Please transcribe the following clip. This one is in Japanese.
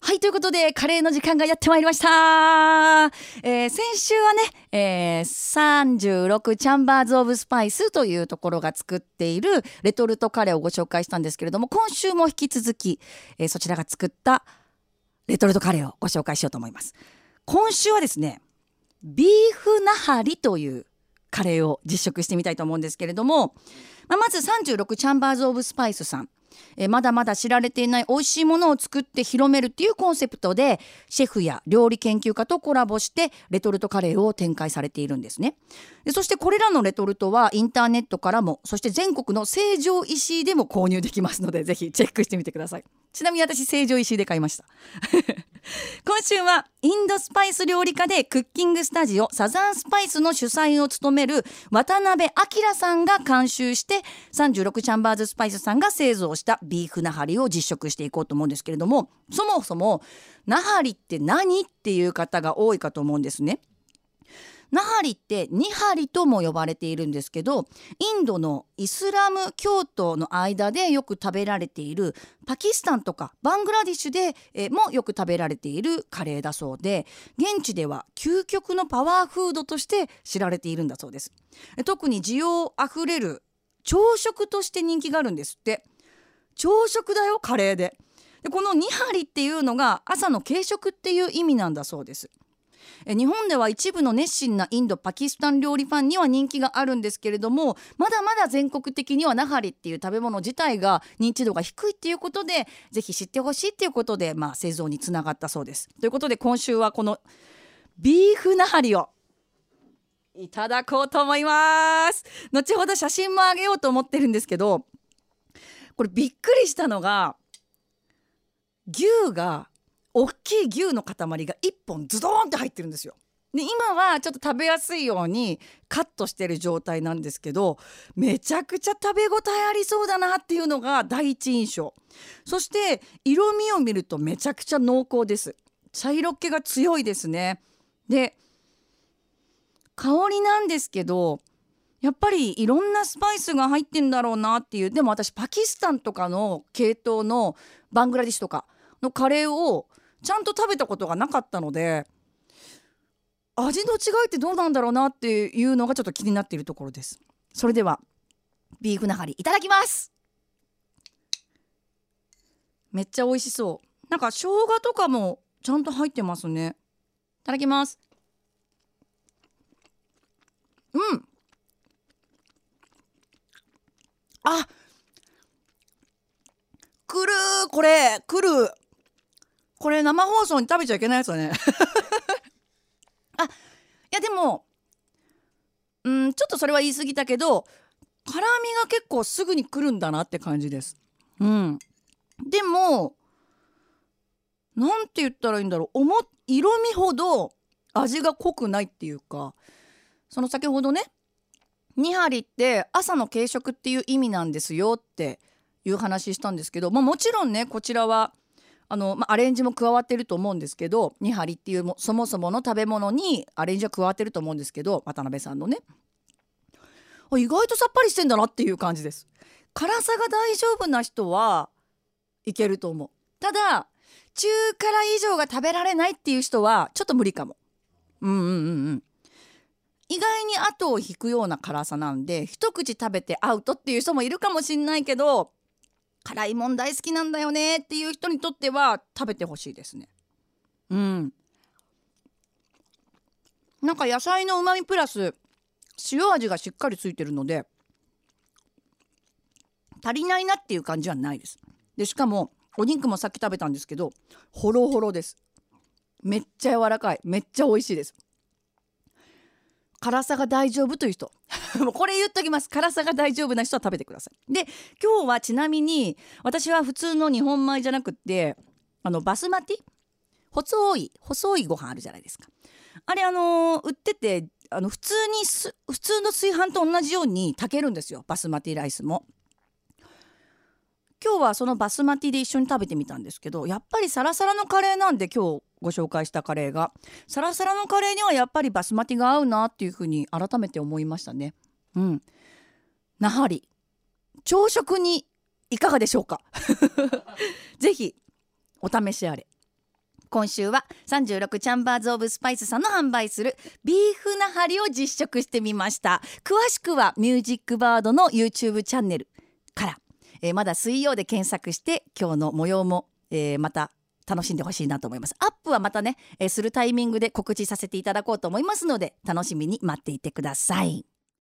はいということでカレーの時間がやってまいりました、えー先週はね、えー36チャンバーズ・オブ・スパイスというところが作っているレトルトカレーをご紹介したんですけれども今週も引き続き、えーそちらが作ったレトルトカレーをご紹介しようと思います。今週はですねビーフナハリというカレーを実食してみたいと思うんですけれども、まあ、まず36チャンバーズ・オブ・スパイスさん。えまだまだ知られていない美味しいものを作って広めるっていうコンセプトでシェフや料理研究家とコラボしてレトルトカレーを展開されているんですね。でそしてこれらのレトルトはインターネットからもそして全国の成城石井でも購入できますのでぜひチェックしてみてください。ちなみに私成城石井で買いました。今週はインドスパイス料理家でクッキングスタジオサザンスパイスの主催を務める渡辺明さんが監修して36チャンバーズスパイスさんが製造したビーフナハリを実食していこうと思うんですけれどもそもそもナハリって何？っていう方が多いかと思うんですね。ナハリってニハリとも呼ばれているんですけどインドのイスラム教徒の間でよく食べられているパキスタンとかバングラディッシュで、えもよく食べられているカレーだそうで現地では究極のパワーフードとして知られているんだそうです。特に需要あふれる朝食として人気があるんですって。朝食だよカレーで。でこのニハリっていうのが朝の軽食っていう意味なんだそうです。え日本では一部の熱心なインドパキスタン料理ファンには人気があるんですけれどもまだまだ全国的にはナハリっていう食べ物自体が認知度が低いっていうことでぜひ知ってほしいっていうことで、まあ、製造につながったそうです。ということで今週はこのビーフナハリをいただこうと思います後ほど写真もあげようと思ってるんですけどこれびっくりしたのが牛が大きい牛の塊が1本ズドーンって入ってるんですよ。で今はちょっと食べやすいようにカットしてる状態なんですけどめちゃくちゃ食べ応えありそうだなっていうのが第一印象。そして色味を見るとめちゃくちゃ濃厚です。茶色気が強いですね。で香りなんですけどやっぱりいろんなスパイスが入ってんだろうなっていう。でも私パキスタンとかの系統のバングラディッシュとかのカレーをちゃんと食べたことがなかったので味の違いってどうなんだろうなっていうのがちょっと気になっているところです。それではビーフナハリいただきます。めっちゃ美味しそう。なんか生姜とかもちゃんと入ってますね。いただきます。うん。あくるこれ。くる。これ生放送に食べちゃいけないやつだね。あいやでもうんちょっとそれは言い過ぎたけど辛みが結構すぐに来るんだなって感じです。うん。でもなんて言ったらいいんだろう。おも色味ほど味が濃くないっていうかその先ほどねニハリって朝の軽食っていう意味なんですよっていう話したんですけど、まあ、もちろんねこちらはあの、まあ、アレンジも加わってると思うんですけどニハリっていうもそもそもの食べ物にアレンジは加わってると思うんですけど渡辺さんのね。意外とさっぱりしてんだなっていう感じです。辛さが大丈夫な人はいけると思う。ただ中辛以上が食べられないっていう人はちょっと無理かも。うんうんうんうん。意外に後を引くような辛さなんで一口食べてアウトっていう人もいるかもしんないけど辛いもん大好きなんだよねっていう人にとっては食べてほしいですね。うん。なんか野菜のうまみプラス塩味がしっかりついてるので足りないなっていう感じはないです。でしかもお肉もさっき食べたんですけどホロホロです。めっちゃ柔らかい。めっちゃ美味しいです。辛さが大丈夫という人。これ言っときます。辛さが大丈夫な人は食べてください。で今日はちなみに私は普通の日本米じゃなくってあのバスマティ？細い細いご飯あるじゃないですか。あれあのー売っててあの普通に普通の炊飯と同じように炊けるんですよ。バスマティライスも。今日はそのバスマティで一緒に食べてみたんですけどやっぱりサラサラのカレーなんで今日ご紹介したカレーがサラサラのカレーにはやっぱりバスマティが合うなっていうふうに改めて思いましたね。うん、なはり朝食にいかがでしょうか？ぜひお試しあれ。今週は36チャンバーズ・オブ・スパイスさんの販売するビーフナハリを実食してみました。詳しくはミュージックバードの YouTube チャンネルから、えー、まだ水曜で検索して今日の模様も、えー、また楽しんでほしいなと思います。アップはまたね、えー、するタイミングで告知させていただこうと思いますので楽しみに待っていてください。